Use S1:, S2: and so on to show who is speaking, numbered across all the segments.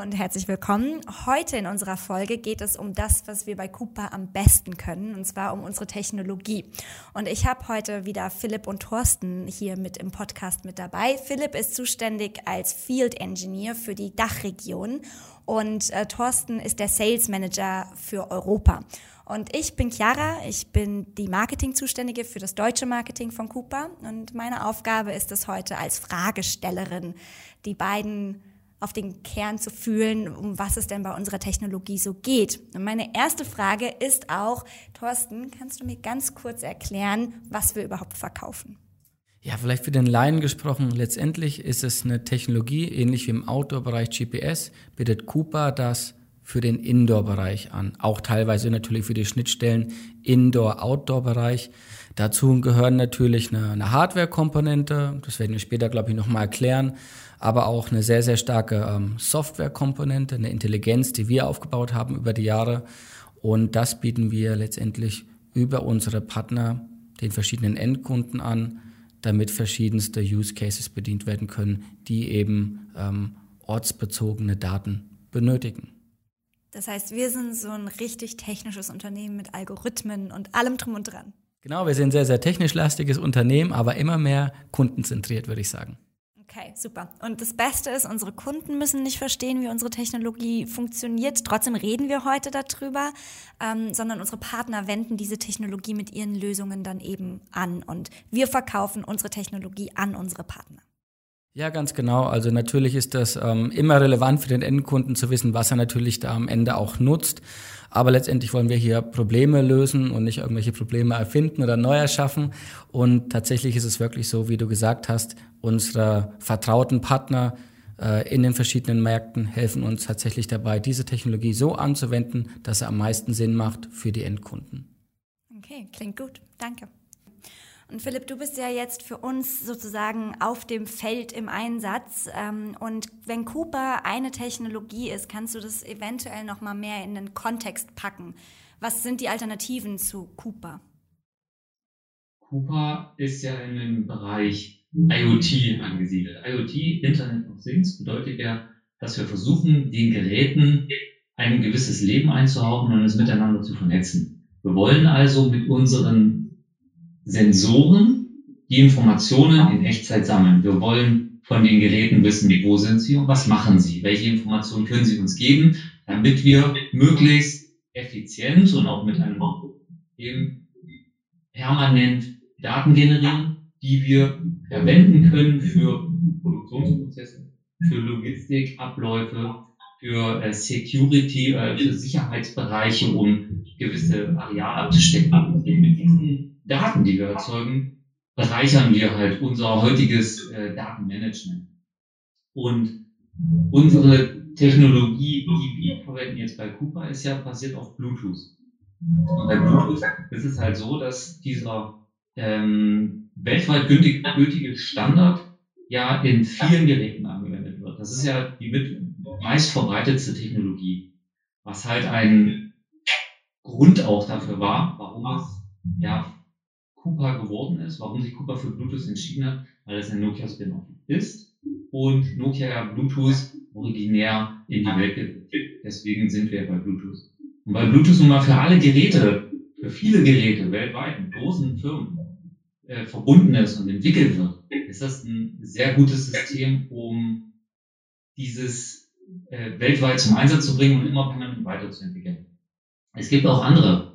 S1: Und herzlich willkommen. Heute in unserer Folge geht es um das, was wir bei Cooper am besten können, und zwar um unsere Technologie. Und ich habe heute wieder Philipp und Thorsten hier mit im Podcast mit dabei. Philipp ist zuständig als Field Engineer für die Dachregion und äh, Thorsten ist der Sales Manager für Europa. Und ich bin Chiara, ich bin die Marketing-Zuständige für das deutsche Marketing von Cooper und meine Aufgabe ist es heute als Fragestellerin, die beiden auf den Kern zu fühlen, um was es denn bei unserer Technologie so geht. Und meine erste Frage ist auch, Thorsten, kannst du mir ganz kurz erklären, was wir überhaupt verkaufen?
S2: Ja, vielleicht für den Laien gesprochen, letztendlich ist es eine Technologie, ähnlich wie im Outdoor-Bereich GPS, bietet Cooper das für den Indoor-Bereich an. Auch teilweise natürlich für die Schnittstellen Indoor-Outdoor-Bereich. Dazu gehören natürlich eine, eine Hardware-Komponente, das werden wir später, glaube ich, nochmal erklären, aber auch eine sehr, sehr starke ähm, Software-Komponente, eine Intelligenz, die wir aufgebaut haben über die Jahre. Und das bieten wir letztendlich über unsere Partner den verschiedenen Endkunden an, damit verschiedenste Use Cases bedient werden können, die eben ähm, ortsbezogene Daten benötigen.
S1: Das heißt, wir sind so ein richtig technisches Unternehmen mit Algorithmen und allem drum und dran.
S2: Genau, wir sind ein sehr, sehr technisch lastiges Unternehmen, aber immer mehr kundenzentriert, würde ich sagen.
S1: Okay, super. Und das Beste ist, unsere Kunden müssen nicht verstehen, wie unsere Technologie funktioniert. Trotzdem reden wir heute darüber, ähm, sondern unsere Partner wenden diese Technologie mit ihren Lösungen dann eben an. Und wir verkaufen unsere Technologie an unsere Partner.
S2: Ja, ganz genau. Also natürlich ist das ähm, immer relevant für den Endkunden zu wissen, was er natürlich da am Ende auch nutzt. Aber letztendlich wollen wir hier Probleme lösen und nicht irgendwelche Probleme erfinden oder neu erschaffen. Und tatsächlich ist es wirklich so, wie du gesagt hast, unsere vertrauten Partner äh, in den verschiedenen Märkten helfen uns tatsächlich dabei, diese Technologie so anzuwenden, dass sie am meisten Sinn macht für die Endkunden.
S1: Okay, klingt gut. Danke. Und Philipp, du bist ja jetzt für uns sozusagen auf dem Feld im Einsatz. Ähm, und wenn Cooper eine Technologie ist, kannst du das eventuell noch mal mehr in den Kontext packen. Was sind die Alternativen zu Cooper?
S3: Cooper ist ja in dem Bereich IoT angesiedelt. IoT, Internet of Things, bedeutet ja, dass wir versuchen, den Geräten ein gewisses Leben einzuhauchen und es miteinander zu vernetzen. Wir wollen also mit unseren Sensoren die Informationen in Echtzeit sammeln. Wir wollen von den Geräten wissen, wo sind sie und was machen sie, welche Informationen können sie uns geben, damit wir möglichst effizient und auch mit einem System permanent Daten generieren, die wir verwenden können für Produktionsprozesse, für Logistikabläufe, für äh, Security, äh, für Sicherheitsbereiche, um gewisse Areale abzustecken. Mit diesen Daten, die wir erzeugen, bereichern wir halt unser heutiges äh, Datenmanagement. Und unsere Technologie, die wir verwenden jetzt bei Cooper, ist ja basiert auf Bluetooth. Und bei Bluetooth ist es halt so, dass dieser ähm, weltweit gültig, gültige Standard ja in vielen Geräten angewendet wird. Das ist ja die mit meist verbreitetste Technologie, was halt ein Grund auch dafür war, warum es ja Cooper geworden ist, warum sich Cooper für Bluetooth entschieden hat, weil es ein Nokia Spin-off ist und Nokia ja Bluetooth originär in die Welt gesetzt. Deswegen sind wir bei Bluetooth. Und weil Bluetooth nun mal für alle Geräte, für viele Geräte weltweit, mit großen Firmen äh, verbunden ist und entwickelt wird, ist das ein sehr gutes System, um dieses äh, weltweit zum Einsatz zu bringen und immer permanent weiterzuentwickeln. Es gibt auch andere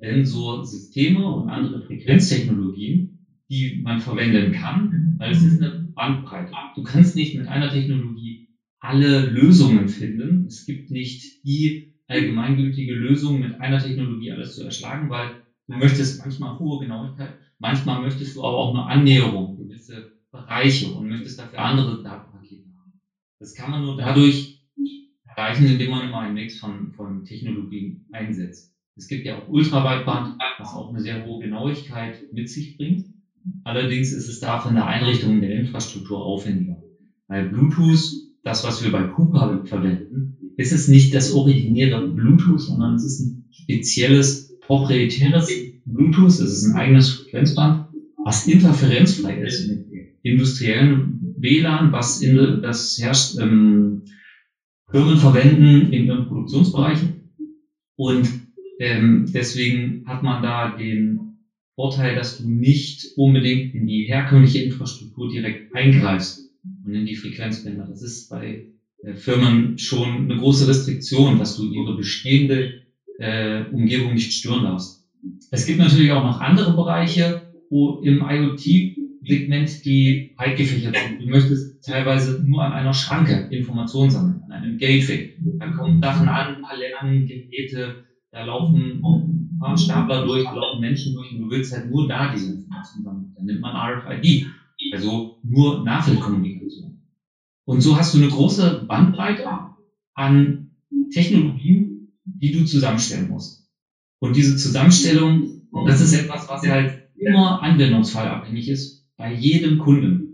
S3: denn so Systeme und andere Frequenztechnologien, die man verwenden kann, weil es ist eine Bandbreite. Du kannst nicht mit einer Technologie alle Lösungen finden. Es gibt nicht die allgemeingültige Lösung, mit einer Technologie alles zu erschlagen, weil du möchtest manchmal hohe Genauigkeit, manchmal möchtest du aber auch eine Annäherung, gewisse Bereiche und möchtest dafür andere Datenpakete haben. Das kann man nur dadurch erreichen, indem man immer einen Mix von, von Technologien einsetzt. Es gibt ja auch Ultraweitband, was auch eine sehr hohe Genauigkeit mit sich bringt. Allerdings ist es da von der Einrichtung der Infrastruktur aufwendiger. Bei Bluetooth, das, was wir bei Cooper verwenden, ist es nicht das originäre Bluetooth, sondern es ist ein spezielles proprietäres Bluetooth. Es ist ein eigenes Frequenzband, was interferenzfrei ist mit industriellen WLAN, was in, das herrscht, ähm, Firmen verwenden in ihren Produktionsbereichen. Und ähm, deswegen hat man da den Vorteil, dass du nicht unbedingt in die herkömmliche Infrastruktur direkt eingreifst und in die Frequenzbänder. Das ist bei äh, Firmen schon eine große Restriktion, dass du ihre bestehende äh, Umgebung nicht stören darfst. Es gibt natürlich auch noch andere Bereiche, wo im IoT-Segment die breit gefächert sind. Du möchtest teilweise nur an einer Schranke Informationen sammeln, an einem Gateway. Da kommen Sachen an, Paletten, Geräte, da laufen Stapler durch, da laufen Menschen durch und du willst halt nur da diese Informationen sammeln. Dann nimmt man RFID, also nur Nahfeldkommunikation. Und so hast du eine große Bandbreite an Technologien, die du zusammenstellen musst. Und diese Zusammenstellung, das ist etwas, was halt immer anwendungsfallabhängig ist bei jedem Kunden.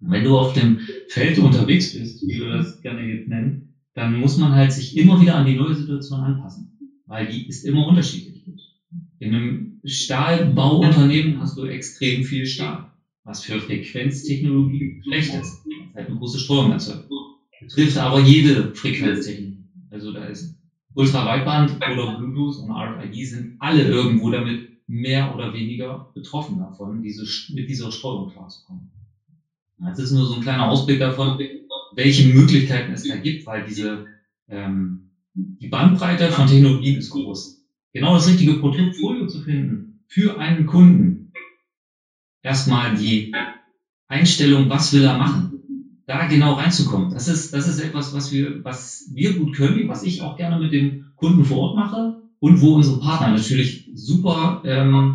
S3: Wenn du auf dem Feld unterwegs bist, wie wir das gerne jetzt nennen, dann muss man halt sich immer wieder an die neue Situation anpassen, weil die ist immer unterschiedlich. In einem Stahlbauunternehmen hast du extrem viel Stahl, was für Frequenztechnologie schlecht ist, was halt eine große Streuung erzeugt. Betrifft aber jede Frequenztechnologie. Also da ist Ultraweitband oder Bluetooth und RFID sind alle irgendwo damit mehr oder weniger betroffen davon, diese, mit dieser Steuerung klarzukommen. Das ist nur so ein kleiner Ausblick davon, welche Möglichkeiten es da gibt, weil diese ähm, die Bandbreite von Technologien ist groß. Genau das richtige Portfolio zu finden für einen Kunden. Erstmal die Einstellung, was will er machen? da genau reinzukommen. Das ist, das ist etwas, was wir, was wir gut können, was ich auch gerne mit dem Kunden vor Ort mache und wo unsere Partner natürlich super ähm,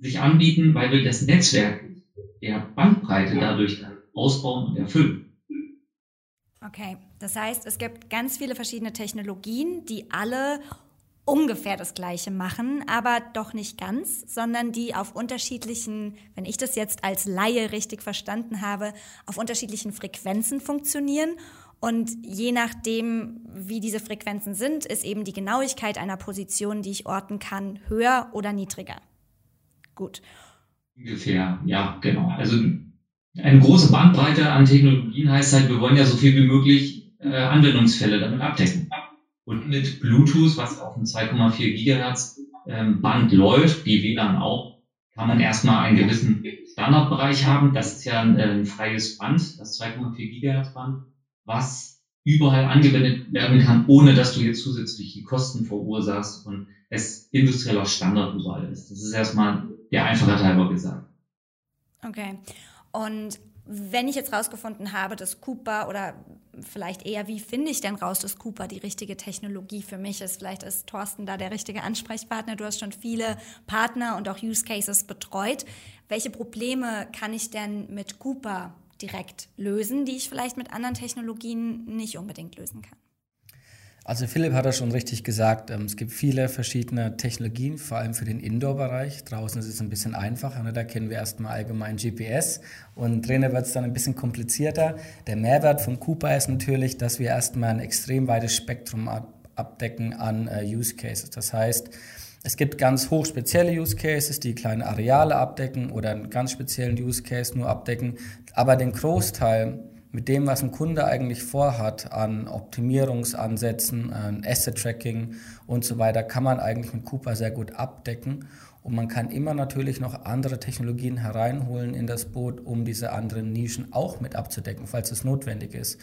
S3: sich anbieten, weil wir das Netzwerk der Bandbreite dadurch dann ausbauen und erfüllen.
S1: Okay, das heißt, es gibt ganz viele verschiedene Technologien, die alle ungefähr das Gleiche machen, aber doch nicht ganz, sondern die auf unterschiedlichen, wenn ich das jetzt als Laie richtig verstanden habe, auf unterschiedlichen Frequenzen funktionieren. Und je nachdem, wie diese Frequenzen sind, ist eben die Genauigkeit einer Position, die ich orten kann, höher oder niedriger. Gut.
S3: Ungefähr, ja, genau. Also eine große Bandbreite an Technologien heißt halt, wir wollen ja so viel wie möglich äh, Anwendungsfälle damit abdecken. Und mit Bluetooth, was auf einem 2,4 Gigahertz ähm, Band läuft, wie WLAN auch, kann man erstmal einen gewissen Standardbereich haben. Das ist ja ein, äh, ein freies Band, das 2,4 Gigahertz Band, was überall angewendet werden kann, ohne dass du jetzt zusätzliche Kosten verursachst und es industrieller Standard überall ist. Das ist erstmal der Einfachheit halber gesagt.
S1: Okay. Und wenn ich jetzt rausgefunden habe, dass Cooper oder vielleicht eher, wie finde ich denn raus, dass Cooper die richtige Technologie für mich ist? Vielleicht ist Thorsten da der richtige Ansprechpartner. Du hast schon viele Partner und auch Use Cases betreut. Welche Probleme kann ich denn mit Cooper direkt lösen, die ich vielleicht mit anderen Technologien nicht unbedingt lösen kann?
S2: Also Philipp hat ja schon richtig gesagt, ähm, es gibt viele verschiedene Technologien, vor allem für den Indoor-Bereich. Draußen ist es ein bisschen einfacher, ne? da kennen wir erstmal allgemein GPS und drinnen wird es dann ein bisschen komplizierter. Der Mehrwert von Cooper ist natürlich, dass wir erstmal ein extrem weites Spektrum abdecken an äh, Use Cases. Das heißt, es gibt ganz hochspezielle Use Cases, die kleine Areale abdecken oder einen ganz speziellen Use Case nur abdecken, aber den Großteil mit dem, was ein Kunde eigentlich vorhat an Optimierungsansätzen, an Asset-Tracking und so weiter, kann man eigentlich mit Cooper sehr gut abdecken. Und man kann immer natürlich noch andere Technologien hereinholen in das Boot, um diese anderen Nischen auch mit abzudecken, falls es notwendig ist.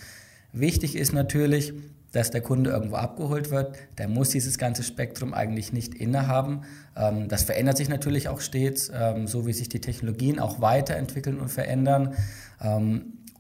S2: Wichtig ist natürlich, dass der Kunde irgendwo abgeholt wird. Der muss dieses ganze Spektrum eigentlich nicht innehaben. Ähm, das verändert sich natürlich auch stets, ähm, so wie sich die Technologien auch weiterentwickeln und verändern.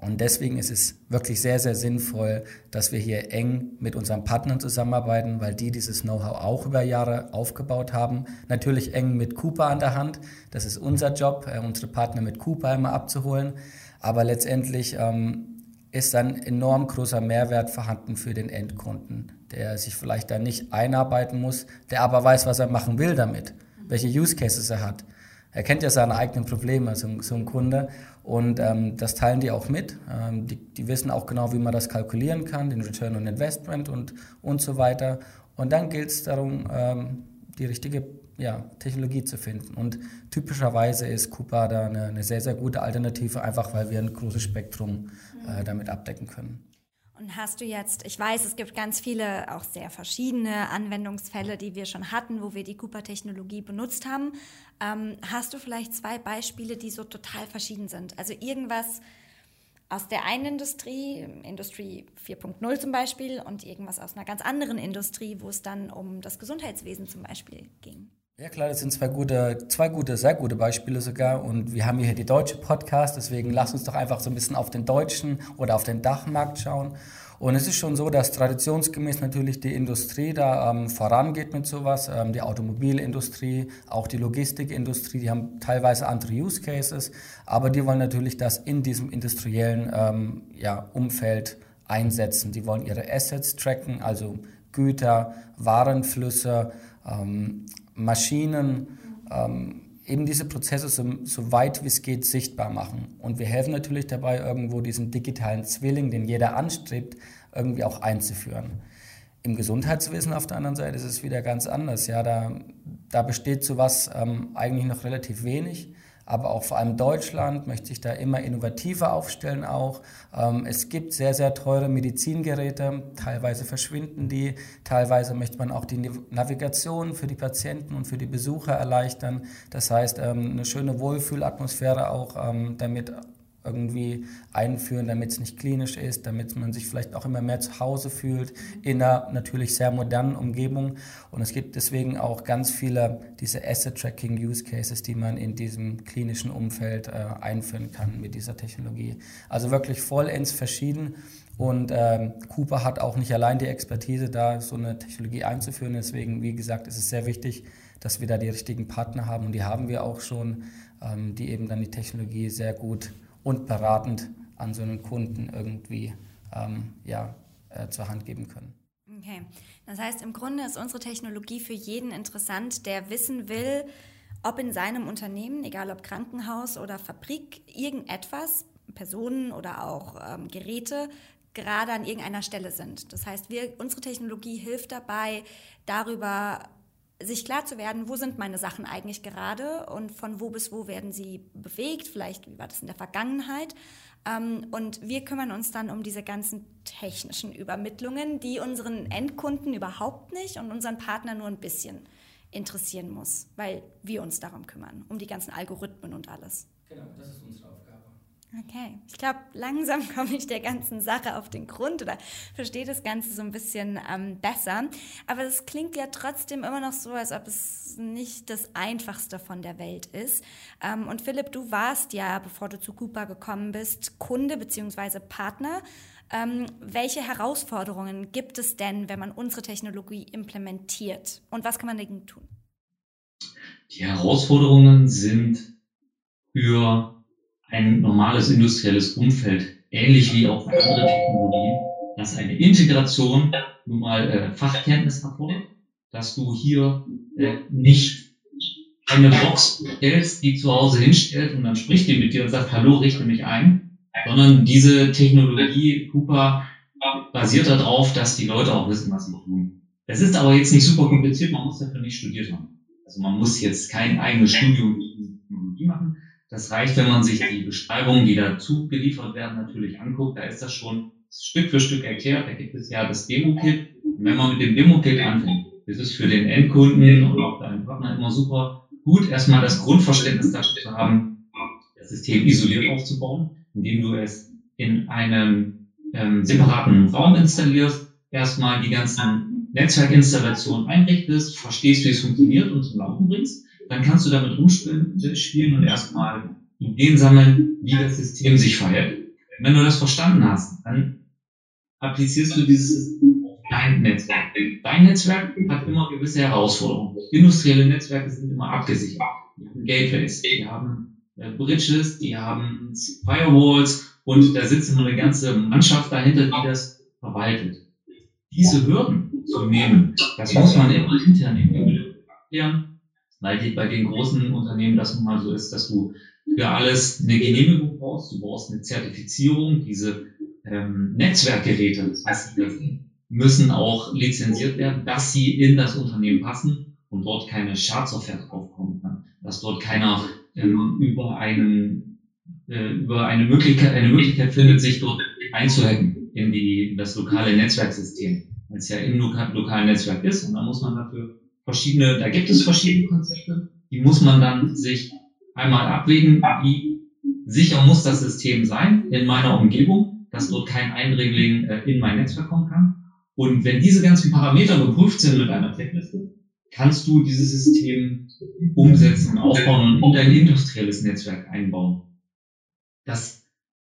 S2: Und deswegen ist es wirklich sehr, sehr sinnvoll, dass wir hier eng mit unseren Partnern zusammenarbeiten, weil die dieses Know-how auch über Jahre aufgebaut haben. Natürlich eng mit Cooper an der Hand. Das ist unser Job, äh, unsere Partner mit Cooper immer abzuholen. Aber letztendlich ähm, ist dann enorm großer Mehrwert vorhanden für den Endkunden, der sich vielleicht da nicht einarbeiten muss, der aber weiß, was er machen will damit, welche Use Cases er hat. Er kennt ja seine eigenen Probleme, so, so ein Kunde. Und ähm, das teilen die auch mit. Ähm, die, die wissen auch genau, wie man das kalkulieren kann, den Return on Investment und, und so weiter. Und dann gilt es darum, ähm, die richtige ja, Technologie zu finden. Und typischerweise ist Coupa da eine, eine, sehr, sehr gute Alternative, einfach weil wir ein großes Spektrum äh, damit abdecken können.
S1: Und hast du jetzt, ich weiß, es gibt ganz viele, auch sehr verschiedene Anwendungsfälle, die wir schon hatten, wo wir die Cooper-Technologie benutzt haben. Ähm, hast du vielleicht zwei Beispiele, die so total verschieden sind? Also irgendwas aus der einen Industrie, Industrie 4.0 zum Beispiel, und irgendwas aus einer ganz anderen Industrie, wo es dann um das Gesundheitswesen zum Beispiel ging?
S2: Ja klar, das sind zwei gute, zwei gute, sehr gute Beispiele sogar. Und wir haben hier die deutsche Podcast, deswegen lass uns doch einfach so ein bisschen auf den deutschen oder auf den Dachmarkt schauen. Und es ist schon so, dass traditionsgemäß natürlich die Industrie da ähm, vorangeht mit sowas. Ähm, die Automobilindustrie, auch die Logistikindustrie, die haben teilweise andere Use Cases, aber die wollen natürlich das in diesem industriellen ähm, ja, Umfeld einsetzen. Die wollen ihre Assets tracken, also Güter, Warenflüsse, ähm, Maschinen, ähm, eben diese Prozesse so, so weit wie es geht sichtbar machen. Und wir helfen natürlich dabei, irgendwo diesen digitalen Zwilling, den jeder anstrebt, irgendwie auch einzuführen. Im Gesundheitswesen auf der anderen Seite ist es wieder ganz anders. Ja, da, da besteht sowas ähm, eigentlich noch relativ wenig aber auch vor allem Deutschland möchte sich da immer innovativer aufstellen auch. Ähm, es gibt sehr, sehr teure Medizingeräte, teilweise verschwinden die, teilweise möchte man auch die Navigation für die Patienten und für die Besucher erleichtern. Das heißt, ähm, eine schöne Wohlfühlatmosphäre auch ähm, damit irgendwie einführen, damit es nicht klinisch ist, damit man sich vielleicht auch immer mehr zu Hause fühlt, in einer natürlich sehr modernen Umgebung. Und es gibt deswegen auch ganz viele diese Asset-Tracking-Use-Cases, die man in diesem klinischen Umfeld äh, einführen kann mit dieser Technologie. Also wirklich vollends verschieden. Und ähm, Cooper hat auch nicht allein die Expertise, da so eine Technologie einzuführen. Deswegen, wie gesagt, ist es sehr wichtig, dass wir da die richtigen Partner haben. Und die haben wir auch schon, ähm, die eben dann die Technologie sehr gut und beratend an so einen Kunden irgendwie ähm, ja, äh, zur Hand geben können.
S1: Okay, das heißt, im Grunde ist unsere Technologie für jeden interessant, der wissen will, ob in seinem Unternehmen, egal ob Krankenhaus oder Fabrik, irgendetwas, Personen oder auch ähm, Geräte, gerade an irgendeiner Stelle sind. Das heißt, wir, unsere Technologie hilft dabei, darüber sich klar zu werden, wo sind meine Sachen eigentlich gerade und von wo bis wo werden sie bewegt, vielleicht wie war das in der Vergangenheit. Ähm, und wir kümmern uns dann um diese ganzen technischen Übermittlungen, die unseren Endkunden überhaupt nicht und unseren Partner nur ein bisschen interessieren muss, weil wir uns darum kümmern, um die ganzen Algorithmen und alles.
S2: Genau, das ist unsere Aufgabe.
S1: Okay, ich glaube, langsam komme ich der ganzen Sache auf den Grund oder verstehe das Ganze so ein bisschen ähm, besser. Aber es klingt ja trotzdem immer noch so, als ob es nicht das Einfachste von der Welt ist. Ähm, und Philipp, du warst ja, bevor du zu Cooper gekommen bist, Kunde bzw. Partner. Ähm, welche Herausforderungen gibt es denn, wenn man unsere Technologie implementiert? Und was kann man dagegen tun?
S3: Die Herausforderungen sind für ein normales industrielles Umfeld, ähnlich wie auch bei anderen Technologien, dass eine Integration nun mal äh, Fachkenntnis erfordert, dass du hier äh, nicht eine Box stellst, die zu Hause hinstellt und dann spricht die mit dir und sagt, hallo, richte mich ein, sondern diese Technologie, Cooper, basiert darauf, dass die Leute auch wissen, was sie tun. Das ist aber jetzt nicht super kompliziert, man muss dafür nicht studiert haben. Also man muss jetzt kein eigenes Studium in Technologie machen, das reicht, wenn man sich die Beschreibungen, die dazu geliefert werden, natürlich anguckt. Da ist das schon Stück für Stück erklärt. Da gibt es ja das Demo-Kit. Und wenn man mit dem Demo-Kit anfängt, ist es für den Endkunden und auch deinen Partner immer super gut, erstmal das Grundverständnis dafür zu haben, das System isoliert aufzubauen, indem du es in einem ähm, separaten Raum installierst, erstmal die ganzen Netzwerkinstallationen einrichtest, verstehst, wie es funktioniert und zum Laufen bringst dann kannst du damit rumspielen und erstmal Ideen sammeln, wie das System sich verhält. Wenn du das verstanden hast, dann applizierst du dieses auf dein Netzwerk. Dein Netzwerk hat immer gewisse Herausforderungen. Industrielle Netzwerke sind immer abgesichert. Die haben Gateways, die haben äh, Bridges, die haben Firewalls und da sitzt immer eine ganze Mannschaft dahinter, die das verwaltet. Diese Hürden zu nehmen, das muss man immer intern in abklären weil die, bei den großen Unternehmen das nun mal so ist, dass du für alles eine Genehmigung brauchst, du brauchst eine Zertifizierung, diese ähm, Netzwerkgeräte, das heißt, die müssen auch lizenziert werden, dass sie in das Unternehmen passen und dort keine Schadsoftware draufkommen kann, dass dort keiner ähm, über einen äh, über eine Möglichkeit eine Möglichkeit findet, sich dort einzuhacken in die in das lokale Netzwerksystem, weil es ja im loka lokalen Netzwerk ist. Und da muss man dafür verschiedene, da gibt es verschiedene Konzepte, die muss man dann sich einmal abwägen, wie sicher muss das System sein in meiner Umgebung, dass dort kein Eindringling äh, in mein Netzwerk kommen kann. Und wenn diese ganzen Parameter geprüft sind mit einer Checkliste, kannst du dieses System umsetzen aufbauen und in dein industrielles Netzwerk einbauen. Das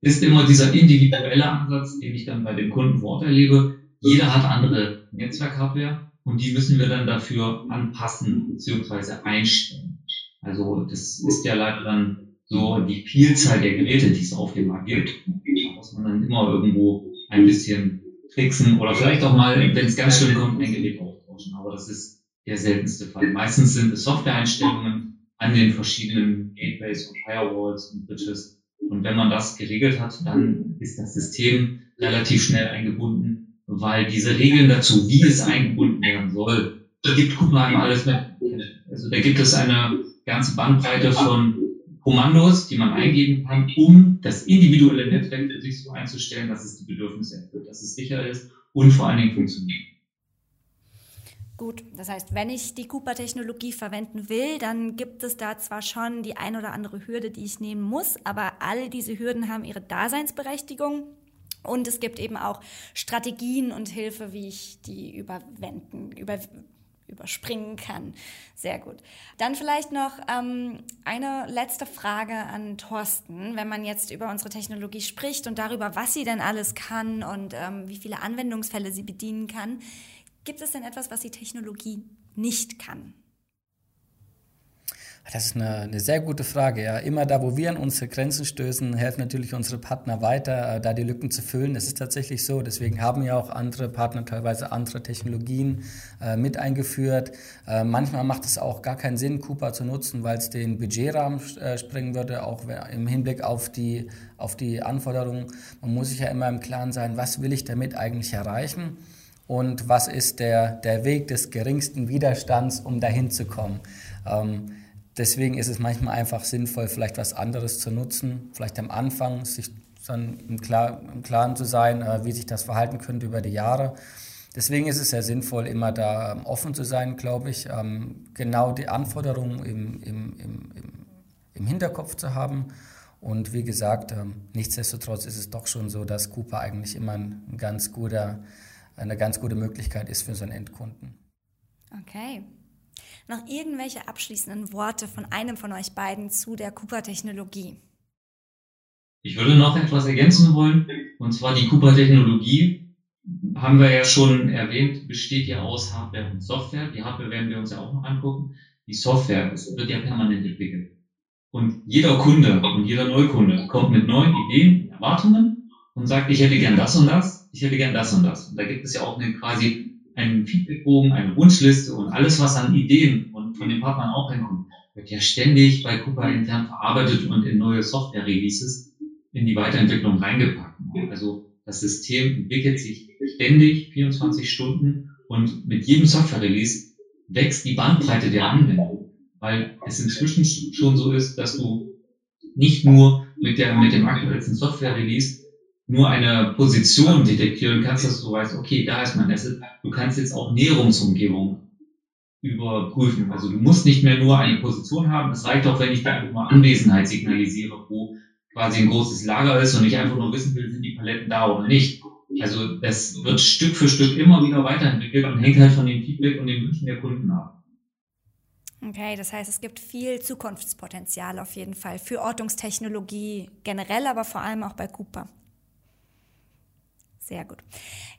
S3: ist immer dieser individuelle Ansatz, den ich dann bei dem Kunden vor Ort erlebe. Jeder hat andere Netzwerkhardware und die müssen wir dann dafür anpassen bzw. einstellen. Also das ist ja leider dann so die Vielzahl der Geräte, die es auf dem Markt gibt. Da muss man dann immer irgendwo ein bisschen tricksen oder vielleicht auch mal, wenn es ganz schlimm kommt, ein Gerät austauschen. Aber das ist der seltenste Fall. Meistens sind es Software-Einstellungen an den verschiedenen Gateways und Firewalls und Bridges. Und wenn man das geregelt hat, dann ist das System relativ schnell eingebunden, weil diese Regeln dazu, wie es eingebunden werden soll, gibt Kuba einem alles mit. Also da gibt es eine ganze Bandbreite von Kommandos, die man eingeben kann, um das individuelle Netzwerk für sich so einzustellen, dass es die Bedürfnisse erfüllt, dass es sicher ist und vor allen Dingen funktioniert.
S1: Gut, das heißt, wenn ich die Cooper-Technologie verwenden will, dann gibt es da zwar schon die ein oder andere Hürde, die ich nehmen muss, aber all diese Hürden haben ihre Daseinsberechtigung. Und es gibt eben auch Strategien und Hilfe, wie ich die überwenden, über, überspringen kann. Sehr gut. Dann vielleicht noch ähm, eine letzte Frage an Thorsten. Wenn man jetzt über unsere Technologie spricht und darüber, was sie denn alles kann und ähm, wie viele Anwendungsfälle sie bedienen kann, Gibt es denn etwas, was die Technologie nicht kann?
S2: Das ist eine, eine, sehr gute Frage. Ja. Immer da, wo wir an unsere Grenzen stößen, helfen natürlich unsere Partner weiter, äh, da die Lücken zu füllen. Das ist tatsächlich so. Deswegen haben ja auch andere Partner teilweise andere Technologien äh, mit eingeführt. Äh, manchmal macht es auch gar keinen Sinn, Cooper zu nutzen, weil es den Budgetrahmen äh, sprengen würde, auch im Hinblick auf die, auf die Anforderungen. Man muss sich ja immer im Klaren sein, was will ich damit eigentlich erreichen? und was ist der, der Weg des geringsten Widerstands, um dahin zu kommen. Ähm, deswegen ist es manchmal einfach sinnvoll, vielleicht was anderes zu nutzen, vielleicht am Anfang sich dann im, Klar, im Klaren zu sein, äh, wie sich das verhalten könnte über die Jahre. Deswegen ist es sehr sinnvoll, immer da ähm, offen zu sein, glaube ich, ähm, genau die Anforderungen im, im, im, im Hinterkopf zu haben. Und wie gesagt, ähm, nichtsdestotrotz ist es doch schon so, dass Cooper eigentlich immer ein, ganz guter eine ganz gute Möglichkeit ist für so einen Endkunden.
S1: Okay. Noch irgendwelche abschließenden Worte von einem von euch beiden zu der Cooper-Technologie?
S3: Ich würde noch etwas ergänzen wollen, und zwar die Cooper-Technologie haben wir ja schon erwähnt, besteht ja aus Hardware und Software. Die Hardware werden wir uns ja auch noch angucken. Die Software wird ja permanent entwickelt. Und jeder Kunde und jeder Neukunde kommt mit neuen Ideen Erwartungen und sagt, ich hätte gern das und das ich hätte gern das und das. Und da gibt es ja auch eine, quasi einen Feedbackbogen, eine Wunschliste und alles, was an Ideen und von den Partnern auch reinkommt, wird ja ständig bei Cooper intern verarbeitet und in neue Software-Releases in die Weiterentwicklung reingepackt. Also das System entwickelt sich ständig 24 Stunden und mit jedem Software-Release wächst die Bandbreite der Anwendung, weil es inzwischen schon so ist, dass du nicht nur mit der, mit dem aktuellsten Software-Release nur eine Position detektieren kannst, dass du weißt, okay, da ist mein Asset. Du kannst jetzt auch Näherungsumgebung überprüfen. Also du musst nicht mehr nur eine Position haben. Es reicht auch, wenn ich dir einfach mal Anwesenheit signalisiere, wo quasi ein großes Lager ist und ich einfach nur wissen will, sind die Paletten da oder nicht. Also das wird Stück für Stück immer wieder weiterentwickelt und hängt halt von dem Feedback und den Wünschen der Kunden ab.
S1: Okay, das heißt, es gibt viel Zukunftspotenzial auf jeden Fall für Ortungstechnologie generell, aber vor allem auch bei Cooper. Sehr gut.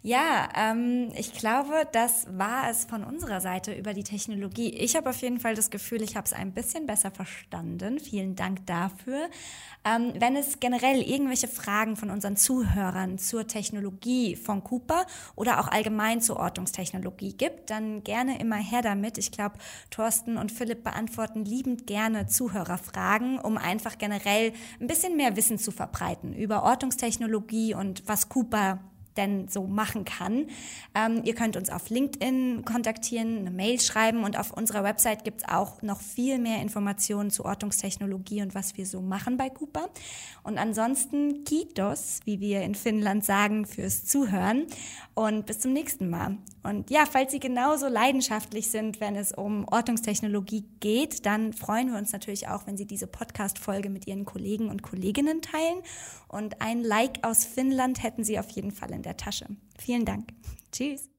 S1: Ja, ähm, ich glaube, das war es von unserer Seite über die Technologie. Ich habe auf jeden Fall das Gefühl, ich habe es ein bisschen besser verstanden. Vielen Dank dafür. Ähm, wenn es generell irgendwelche Fragen von unseren Zuhörern zur Technologie von Cooper oder auch allgemein zur Ortungstechnologie gibt, dann gerne immer her damit. Ich glaube, Thorsten und Philipp beantworten liebend gerne Zuhörerfragen, um einfach generell ein bisschen mehr Wissen zu verbreiten über Ortungstechnologie und was Cooper denn so machen kann. Ähm, ihr könnt uns auf LinkedIn kontaktieren, eine Mail schreiben und auf unserer Website gibt es auch noch viel mehr Informationen zu Ortungstechnologie und was wir so machen bei Cooper. Und ansonsten Kitos, wie wir in Finnland sagen, fürs Zuhören und bis zum nächsten Mal. Und ja, falls Sie genauso leidenschaftlich sind, wenn es um Ortungstechnologie geht, dann freuen wir uns natürlich auch, wenn Sie diese Podcast-Folge mit Ihren Kollegen und Kolleginnen teilen. Und ein Like aus Finnland hätten Sie auf jeden Fall in der Tasche. Vielen Dank. Tschüss.